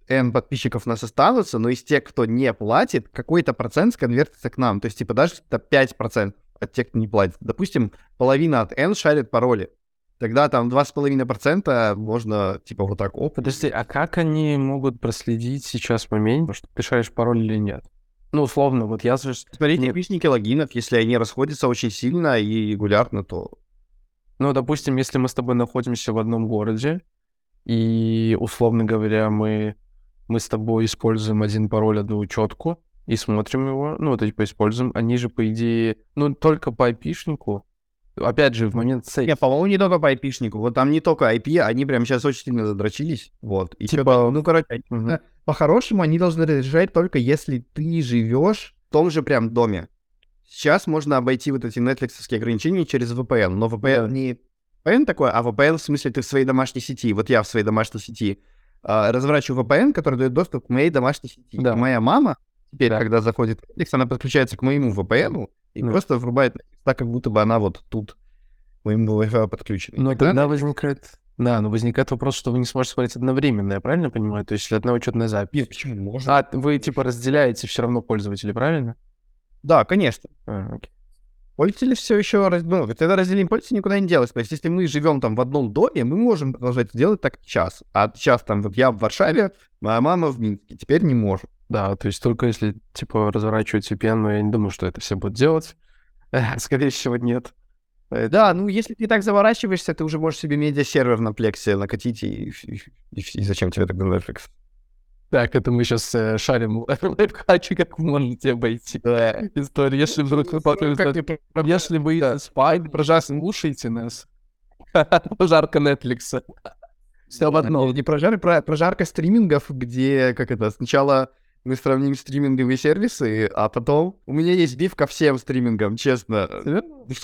N подписчиков у нас останутся, но из тех, кто не платит, какой-то процент сконвертится к нам. То есть, типа, даже это 5% от тех, кто не платит. Допустим, половина от N шарит пароли тогда там 2,5% можно, типа, вот так, оп. Подожди, а как они могут проследить сейчас момент, что ты шаришь пароль или нет? Ну, условно, вот я... Смотрите, нет. пишники логинов, если они расходятся очень сильно и регулярно, то... Ну, допустим, если мы с тобой находимся в одном городе, и, условно говоря, мы, мы с тобой используем один пароль, одну учетку, и смотрим его, ну, вот типа используем, они же, по идее, ну, только по IP-шнику опять же, в момент сейф. Не, по-моему, не только по IP-шнику. Вот там не только IP, они прям сейчас очень сильно задрочились. Вот. И типа, ну, короче, угу. По-хорошему они должны разрешать только если ты живешь в том же прям доме. Сейчас можно обойти вот эти Netflix ограничения через VPN, но VPN да. не VPN такое, а VPN в смысле ты в своей домашней сети. Вот я в своей домашней сети а, разворачиваю VPN, который дает доступ к моей домашней сети. Да. Моя мама теперь, когда заходит Netflix, она подключается к моему VPN и Ну. просто врубает так, как будто бы она вот тут моему Wi-Fi подключена. Но тогда возникает... Да, но возникает вопрос, что вы не сможете смотреть одновременно, я правильно понимаю? То есть для одного учетная запись. Нет, почему можно? А, вы типа разделяете все равно пользователей, правильно? Да, конечно. А, окей. Пользователи все еще... раз- Ну, тогда разделим пользователей никуда не делать. То есть, если мы живем там в одном доме, мы можем продолжать делать так сейчас. А сейчас там вот я в Варшаве, моя мама в Минске. Теперь не можем. Да, то есть только если, типа, разворачивать VPN, но я не думаю, что это все будут делать. Скорее всего, нет. Э, Да, ну если ты так заворачиваешься, ты уже можешь себе медиа-сервер на плексе накатить, и, и- и- и зачем тебе тогда Netflix? Так, это мы сейчас шарим лайфхаки, как вы можете обойти историю. Если вдруг вы потребуете- Если вы спай, пожалуйста, слушайте нас. Пожарка Netflix. Все в одном. Не прожары, про, прожарка стримингов, где, как это, сначала мы сравним стриминговые сервисы, а потом у меня есть биф ко всем стримингам, честно.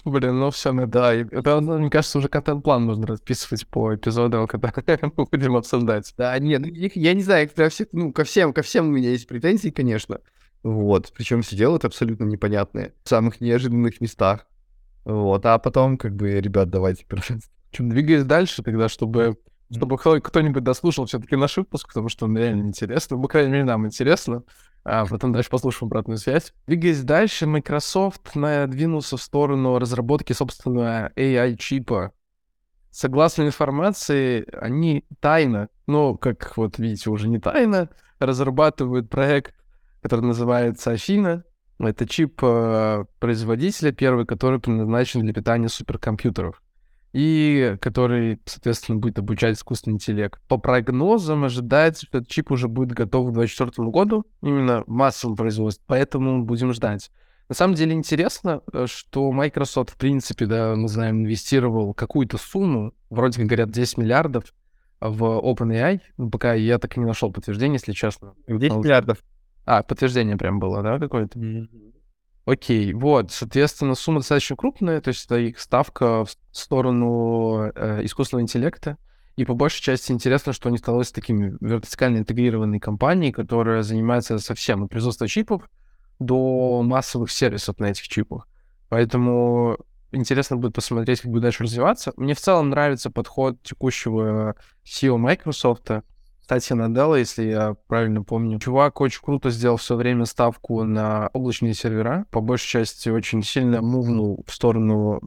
Блин, ну все, ну да. Это, ну, мне кажется, уже контент-план можно расписывать по эпизодам, когда мы будем обсуждать. Да, нет, ну, их- я не знаю, их всех, ну, ко всем, ко всем у меня есть претензии, конечно. Вот, причем все делают абсолютно непонятные, в самых неожиданных местах. Вот, а потом, как бы, ребят, давайте, пожалуйста. Чем двигаясь дальше тогда, чтобы чтобы кто- кто-нибудь дослушал все-таки наш выпуск, потому что он реально интересно. Ну, по крайней мере, нам интересно. А потом дальше послушаем обратную связь. Двигаясь дальше, Microsoft надвинулся в сторону разработки собственного AI-чипа. Согласно информации, они тайно, ну, как вот видите, уже не тайно, разрабатывают проект, который называется Афина. Это чип э, производителя первый, который предназначен для питания суперкомпьютеров и который, соответственно, будет обучать искусственный интеллект. По прогнозам ожидается, что этот чип уже будет готов к 2024 году, именно в массовом производстве, поэтому будем ждать. На самом деле интересно, э, что Microsoft, в принципе, да, мы знаем, инвестировал какую-то сумму, вроде как говорят, 10 миллиардов в OpenAI, ну, пока я так и не нашел подтверждения, если честно. 10 А, миллиардов. А, подтверждение прям было, да, какое-то? Окей, вот, соответственно, сумма достаточно крупная, то есть это их ставка в сторону э, искусственного интеллекта. И по большей части интересно, что они становятся такими вертикально интегрированной компанией, которая занимается совсем от производства чипов до массовых сервисов на этих чипах. Поэтому интересно будет посмотреть, как будет дальше развиваться. Мне в целом нравится подход текущего CEO Microsoft, Сатья Наделла, если я правильно помню. Чувак очень круто сделал все время ставку на облачные сервера. По большей части очень сильно мувнул в сторону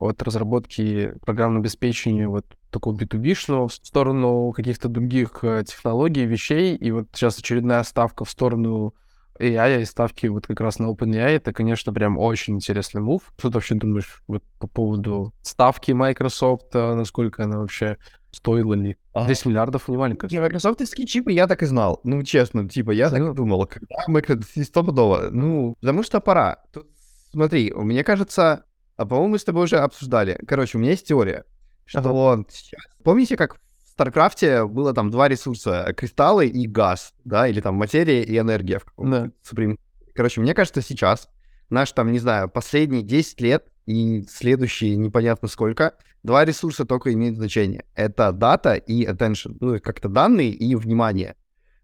от разработки программного обеспечения вот такого B2B-шного, в сторону каких-то других э, технологий, вещей. И вот сейчас очередная ставка в сторону AI и ставки вот как раз на OpenAI, это, конечно, прям очень интересный move. Что ты вообще думаешь вот по поводу ставки Microsoft, а насколько она вообще стоила ли? 10 миллиардов не маленько. Не, Microsoftские чипы я так и знал. Ну, честно, типа, я так думал, когда Microsoft стопудово. Ну, потому что пора. Тут, смотри, мне кажется, а по-моему, мы с тобой уже обсуждали. Короче, у меня есть теория, что сейчас... Помните, как в Старкрафте было там два ресурса, кристаллы и газ, да, или там материя и энергия в каком-то Да. Supreme. Короче, мне кажется, сейчас наш там, не знаю, последние 10 лет и следующие непонятно сколько, два ресурса только имеют значение. Это дата и attention. Ну, как-то данные и внимание.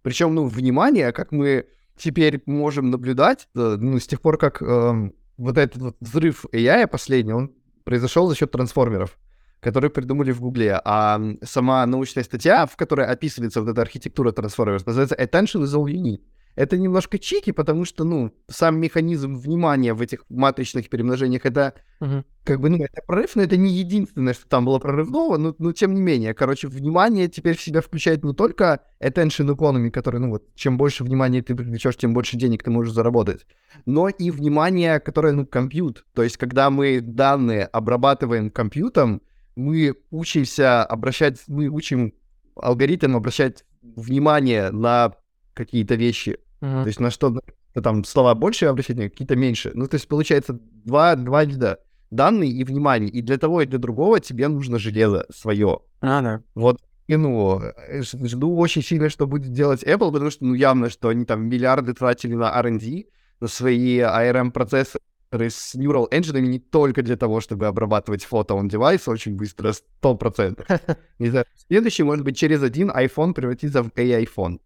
Причем, ну, внимание, как мы теперь можем наблюдать, э, ну, с тех пор, как эм, вот этот вот взрыв AI последний, он произошел за счет трансформеров, которые придумали в Гугле. А сама научная статья, в которой описывается вот эта архитектура трансформеров, называется Attention is all you need. Это немножко чики, потому что, ну, сам механизм внимания в этих матричных перемножениях, это Мгм. как бы, ну, это прорыв, но это не единственное, что там было прорывного, но, но тем не менее. Короче, внимание теперь в себя включает не только attention economy, который, ну, вот, чем больше внимания ты привлечешь, тем больше денег ты можешь заработать, но и внимание, которое, ну, компьют. То есть, когда мы данные обрабатываем компьютером, мы учимся обращать, мы учим алгоритм обращать внимание на какие-то вещи. Мгм. То есть на что там слова больше обращать, внимание, какие-то меньше. Ну, то есть получается два, два вида. Данные и внимание. И для того, и для другого тебе нужно железо свое. А, да. Вот, и, ну, э, жду очень сильно, что будет делать Apple, потому что, ну, явно, что они там миллиарды тратили на R&D, на свои ARM-процессоры с Neural Engine не только для того, чтобы обрабатывать фото on девайс очень быстро, 100%. Не знаю, следующий, может быть, через один iPhone превратится в AI-фон.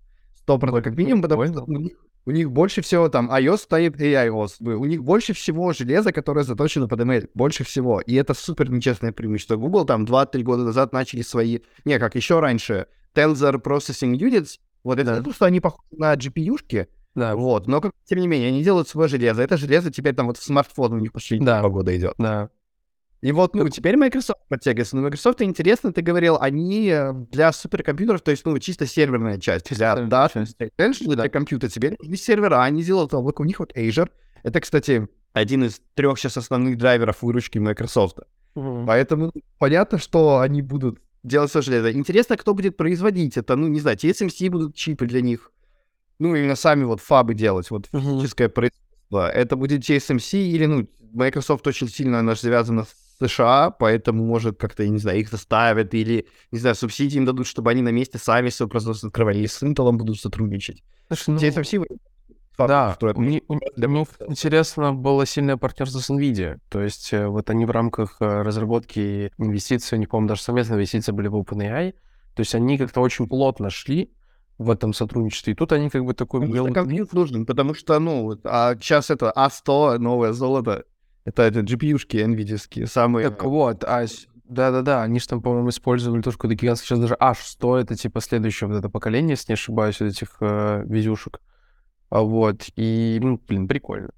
100% как минимум, потому что у них, У них больше всего там iOS стоит AIOS. У них больше всего железа, которое заточено под ML. Больше всего. И это супер нечестное преимущество. Google там 2-3 года назад начали свои... Не, как еще раньше. Tensor Processing Units. Вот это да. то, что они похожи на GPU-шки. Да. Вот. Но, как, тем не менее, они делают свое железо. Это железо теперь там вот в смартфон у них почти да. два года идет. Да. И вот, ну, теперь Microsoft подтягивается. Но Microsoft, интересно, ты говорил, они э, для суперкомпьютеров, то есть, ну, чисто серверная часть. Для да, для компьютера теперь не сервера, они делают облако. У них вот Azure. Это, кстати, один из трех сейчас основных драйверов выручки Microsoft. Угу. Поэтому понятно, что они будут делать все железо. Интересно, кто будет производить это. Ну, не знаю, TSMC будут чипы для них. Ну, именно сами вот фабы делать, вот физическое производство. Это будет TSMC или, ну, Microsoft очень сильно, она же связана с США, поэтому, может, как-то, я не знаю, их заставят или, не знаю, субсидии им дадут, чтобы они на месте сами свое производство открывали, или с Intel будут сотрудничать. Слушай, ну... TSMC да, мне, меня интересно было сильное партнерство с NVIDIA. То есть э, вот они в рамках э, разработки инвестиций, у них, по-моему, даже совместные инвестиции были в OpenAI. То есть они как-то очень плотно шли в этом сотрудничестве. И тут они как бы такой... Ну, белый... конфликт нужен, потому что, ну, а сейчас это А100, новое золото, это, это GPU-шки NVIDIA самые... Так вот, а да-да-да, они же там, по-моему, использовали тоже какой-то гигантский, сейчас даже H100, это типа следующее вот это поколение, если не ошибаюсь, этих э, видюшек. А вот, и, ну, блин, прикольно.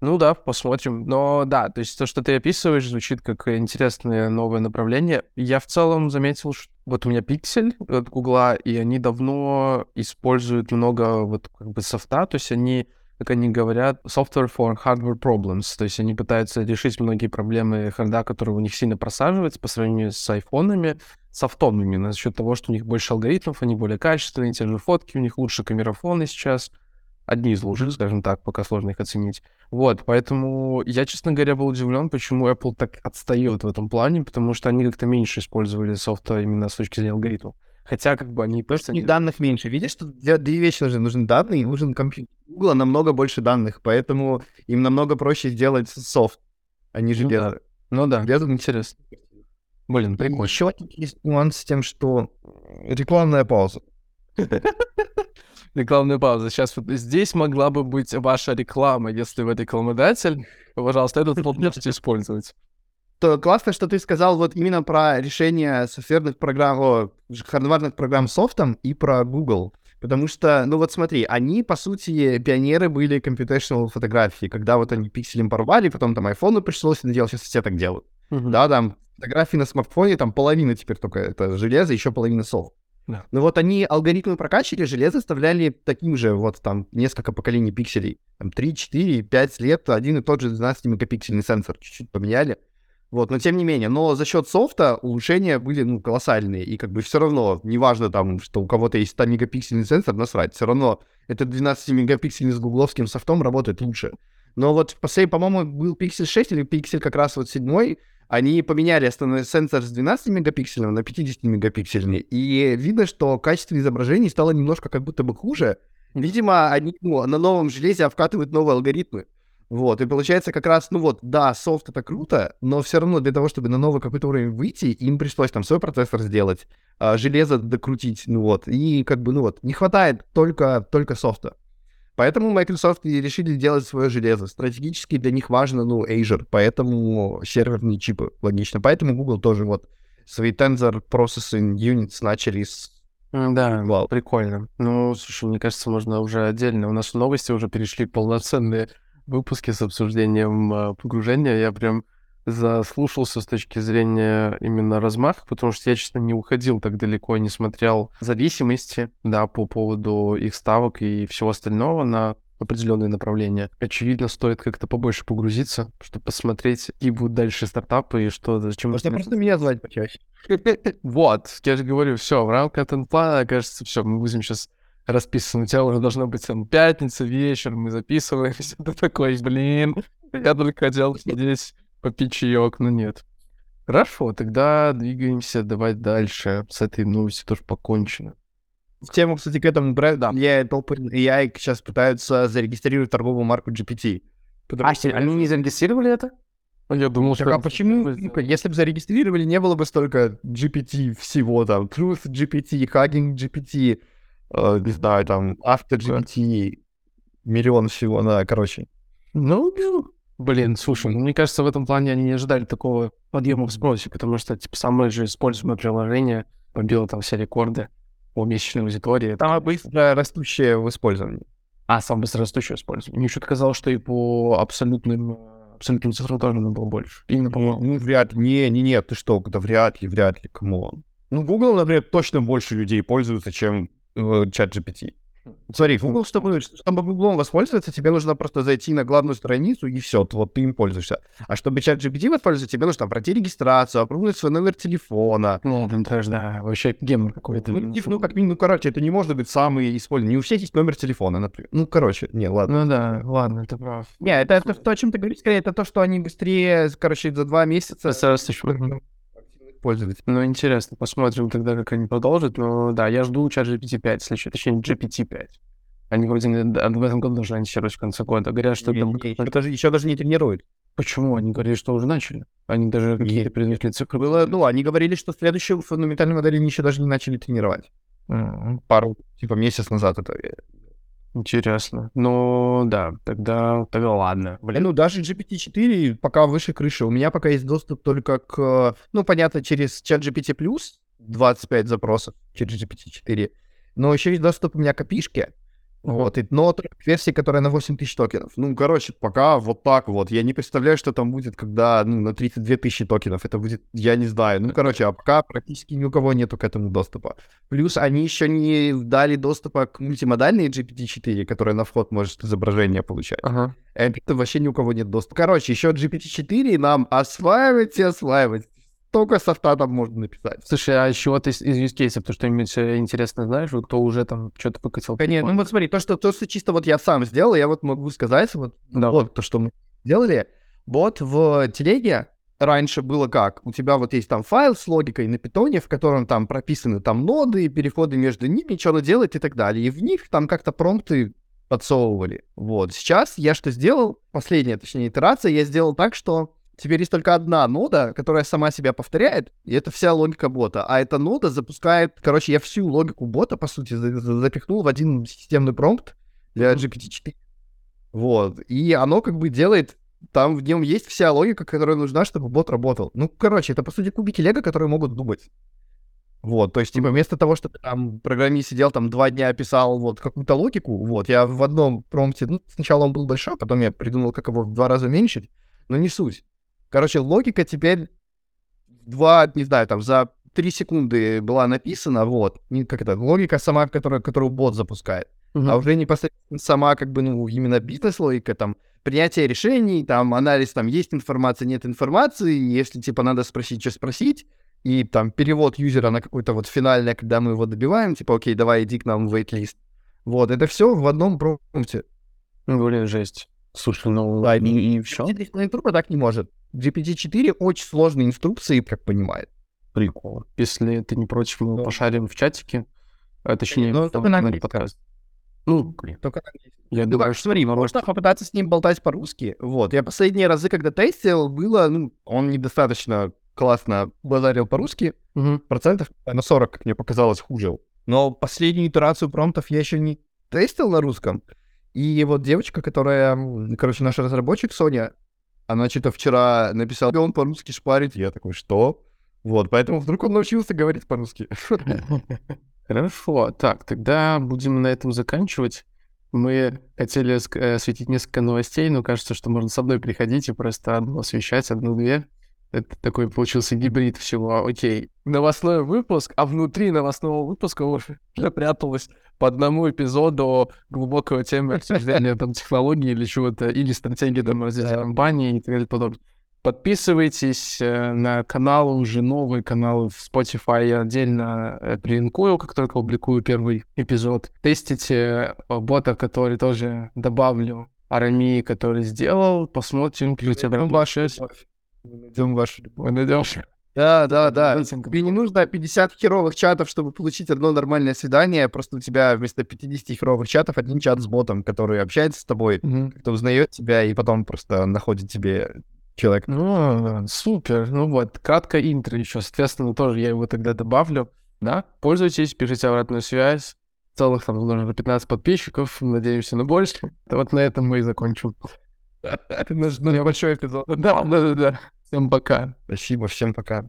Ну да, посмотрим. Но да, то есть то, что ты описываешь, звучит как интересное новое направление. Я в целом заметил, что вот у меня пиксель от Гугла, и они давно используют много вот как бы софта, то есть они как они говорят, software for hardware problems. То есть они пытаются решить многие проблемы харда, которые у них сильно просаживаются по сравнению с айфонами, с автомными, за счет того, что у них больше алгоритмов, они более качественные, те же фотки, у них лучше камерафоны сейчас. Одни из лучших, скажем так, пока сложно их оценить. Вот, поэтому я, честно говоря, был удивлен, почему Apple так отстает в этом плане, потому что они как-то меньше использовали софта именно с точки зрения алгоритмов. Хотя, как бы, они просто... У данных меньше. Видишь, что для две вещи нужны. Нужны данные нужен компьютер. Google намного больше данных, поэтому им намного проще сделать софт, а не железо. Ну да, ну, да. железо интересно. Блин, прикольно. Еще есть нюанс с тем, что рекламная пауза. Рекламная пауза. Сейчас вот здесь могла бы быть ваша реклама, если вы рекламодатель. Пожалуйста, этот можете использовать то классно, что ты сказал вот именно про решение софтверных программ, о, хардварных программ софтом и про Google. Потому что, ну вот смотри, они, по сути, пионеры были computational фотографии, когда вот они пикселем порвали, потом там айфону пришлось это делать, сейчас все так делают. Uh-huh. Да, там фотографии на смартфоне, там половина теперь только это железо, еще половина софт. Да. Ну вот они алгоритмы прокачивали, железо оставляли таким же, вот там несколько поколений пикселей. Там 3, 4, 5 лет, один и тот же 12-мегапиксельный сенсор чуть-чуть поменяли. Вот, но тем не менее, но за счет софта улучшения были, ну, колоссальные, и как бы все равно, неважно там, что у кого-то есть 100-мегапиксельный сенсор, насрать, все равно этот 12-мегапиксельный с гугловским софтом работает лучше. Но вот, по-моему, был Pixel 6 или Pixel как раз вот 7, они поменяли основной сенсор с 12-мегапиксельного на 50-мегапиксельный, и видно, что качество изображений стало немножко как будто бы хуже. Видимо, они ну, на новом железе обкатывают новые алгоритмы. Вот, и получается как раз, ну вот, да, софт это круто, но все равно для того, чтобы на новый какой-то уровень выйти, им пришлось там свой процессор сделать, а, железо докрутить, ну вот, и как бы, ну вот, не хватает только, только софта. Поэтому Microsoft и решили делать свое железо. Стратегически для них важно, ну, Azure, поэтому серверные чипы, логично. Поэтому Google тоже вот свои Tensor Processing Units начали с да, Вау. прикольно. Ну, слушай, мне кажется, можно уже отдельно. У нас новости уже перешли полноценные выпуске с обсуждением э, погружения я прям заслушался с точки зрения именно размаха, потому что я, честно, не уходил так далеко, не смотрел зависимости, да, по поводу их ставок и всего остального на определенные направления. Очевидно, стоит как-то побольше погрузиться, чтобы посмотреть, какие будут дальше стартапы и что, зачем... Может, просто меня звать почаще. Вот, я же говорю, все, в рамках контент-плана, кажется, все, мы будем сейчас расписано. У тебя уже должно быть там пятница, вечер, мы записываемся. Ты такой, блин, я только хотел здесь попить чаек, но нет. Хорошо, тогда двигаемся, давай дальше. С этой новостью тоже покончено. В тему, кстати, к этому бренду, да. я OpenAI сейчас пытаются зарегистрировать торговую марку GPT. А, что... они не зарегистрировали это? Я думал, так, что... А почему? Если бы зарегистрировали, не было бы столько GPT всего там. Truth GPT, Hugging GPT, э, не знаю, там, AutoGPT. миллион всего, да, короче. Ну, блин, слушай, ну, мне кажется, в этом плане они не ожидали такого подъема в спросе, потому что, типа, самое же используемое приложение побило там все рекорды по месячной аудитории. Самое быстро растущее в использовании. А, самое быстро растущее использование. Мне что-то казалось, что и по абсолютным абсолютным цифрам тоже надо было больше. Именно, по-моему. Ну, вряд ли. Не, не, нет, ты что, это вряд ли, вряд ли, кому. Ну, Google, например, точно больше людей пользуются, чем чат GPT. Смотри, Google, чтобы, чтобы Google воспользоваться, тебе нужно просто зайти на главную страницу, и все, вот ты им пользуешься. А чтобы чат GPT воспользоваться, тебе нужно там пройти регистрацию, опробовать свой номер телефона. Ну, там тоже, да, вообще гемор какой-то. Ну, ну, как минимум, ну, короче, это не может быть самый использованный. Не у всех есть номер телефона, например. Ну, короче, не, ладно. Ну да, ладно, ты прав. Не, это, это то, о чем ты говоришь, скорее, это то, что они быстрее, короче, за два месяца пользователей. Ну, интересно, посмотрим тогда, как они продолжат. Но да, я жду чат GPT-5, следующий, точнее, GPT-5. Они вроде в этом году должны анонсировать в конце года. Говорят, что... Не, там... не, еще, даже, еще даже не тренируют. Почему? Они говорили, что уже начали. Они даже какие-то предметные цифры... Было, ну, они говорили, что следующую фундаментальную модель они еще даже не начали тренировать. Mm-hmm. Пару, типа, месяц назад это Интересно. Ну, да, тогда, тогда ладно. Блин, ну даже GPT-4 пока выше крыши. У меня пока есть доступ только к, ну, понятно, через чат GPT+, 25 запросов через GPT-4. Но еще есть доступ у меня к API вот, и, но версии, которая на 8 тысяч токенов. Ну, короче, пока вот так вот. Я не представляю, что там будет, когда ну, на 32 тысячи токенов. Это будет, я не знаю. Ну, короче, а пока практически ни у кого нету к этому доступа. Плюс они еще не дали доступа к мультимодальной GPT-4, которая на вход может изображение получать. Ага. Это вообще ни у кого нет доступа. Короче, еще GPT-4 нам осваивать и осваивать только софта там можно написать. Слушай, а еще вот из, из use case, то что-нибудь э, интересно знаешь, вот кто уже там что-то выкатил? Конечно, ну вот смотри, то что, то, что чисто вот я сам сделал, я вот могу сказать, вот, да. вот то, что мы сделали. Вот в телеге раньше было как? У тебя вот есть там файл с логикой на питоне, в котором там прописаны там ноды, переходы между ними, что она делает и так далее. И в них там как-то промпты подсовывали. Вот. Сейчас я что сделал? Последняя, точнее, итерация, я сделал так, что Теперь есть только одна нода, которая сама себя повторяет, и это вся логика бота. А эта нода запускает... Короче, я всю логику бота, по сути, запихнул в один системный промпт для GPT-4. Вот. И оно как бы делает... Там в нем есть вся логика, которая нужна, чтобы бот работал. Ну, короче, это, по сути, кубики лего, которые могут думать. Вот, то есть, типа, вместо того, чтобы там программист сидел, там, два дня писал вот какую-то логику, вот, я в одном промпте, ну, сначала он был большой, потом я придумал, как его в два раза уменьшить, но не суть. Короче, логика теперь два, не знаю, там, за три секунды была написана, вот, не, как это, логика сама, которая, которую бот запускает, uh-huh. а уже непосредственно сама, как бы, ну, именно бизнес-логика, там, принятие решений, там, анализ, там, есть информация, нет информации, если, типа, надо спросить, что спросить, и, там, перевод юзера на какой-то вот финальное, когда мы его добиваем, типа, окей, давай, иди к нам в waitlist. Вот, это все в одном промпте. Ну, блин, жесть. Слушай, ну, да, и, и все. GPT так не может. GPT-4 очень сложные инструкции, как понимает. Прикол. Если ты не против, мы да. пошарим в чатике. А, точнее, ну, только на подкаст. Ну, блин. Только Я ну, думаю, что... Смотри, можно попытаться с ним болтать по-русски. Вот. Я последние разы, когда тестил, было, ну, он недостаточно классно базарил по-русски. Угу. Процентов на 40, как мне показалось, хуже. Но последнюю итерацию промптов я еще не тестил на русском. И вот девочка, которая, короче, наш разработчик Соня, она что-то вчера написала, он по-русски шпарит. Я такой, что? Вот, поэтому вдруг он научился говорить по-русски. Хорошо, так, тогда будем на этом заканчивать. Мы хотели э, осветить несколько новостей, но кажется, что можно со мной приходить и просто освещать, одну-две. Это такой получился гибрид всего. Окей, новостной выпуск, а внутри новостного выпуска уже пряталось по одному эпизоду глубокого темы обсуждения там технологии или чего-то, или стратегии там развития компании и так далее подобное. Подписывайтесь э, на каналы, уже новые каналы в Spotify. Я отдельно э, прилинкую, как только публикую первый эпизод. Тестите э, бота, который тоже добавлю, Арами, который сделал. Посмотрим, как у тебя ваши... Найдем вашу любовь. Найдем. Да, да, да. Тебе не нужно 50 херовых чатов, чтобы получить одно нормальное свидание. Просто у тебя вместо 50 херовых чатов один чат с ботом, который общается с тобой, mm-hmm. кто узнает тебя и потом просто находит тебе человек. Ну, супер. Ну вот, кратко интро еще. Соответственно, тоже я его тогда добавлю. Да, пользуйтесь, пишите обратную связь. целых там уже 15 подписчиков, надеемся на больше. Вот на этом мы и закончим. Это наш ну, небольшой эпизод. Да, да, да, да. Всем пока. Спасибо, всем пока.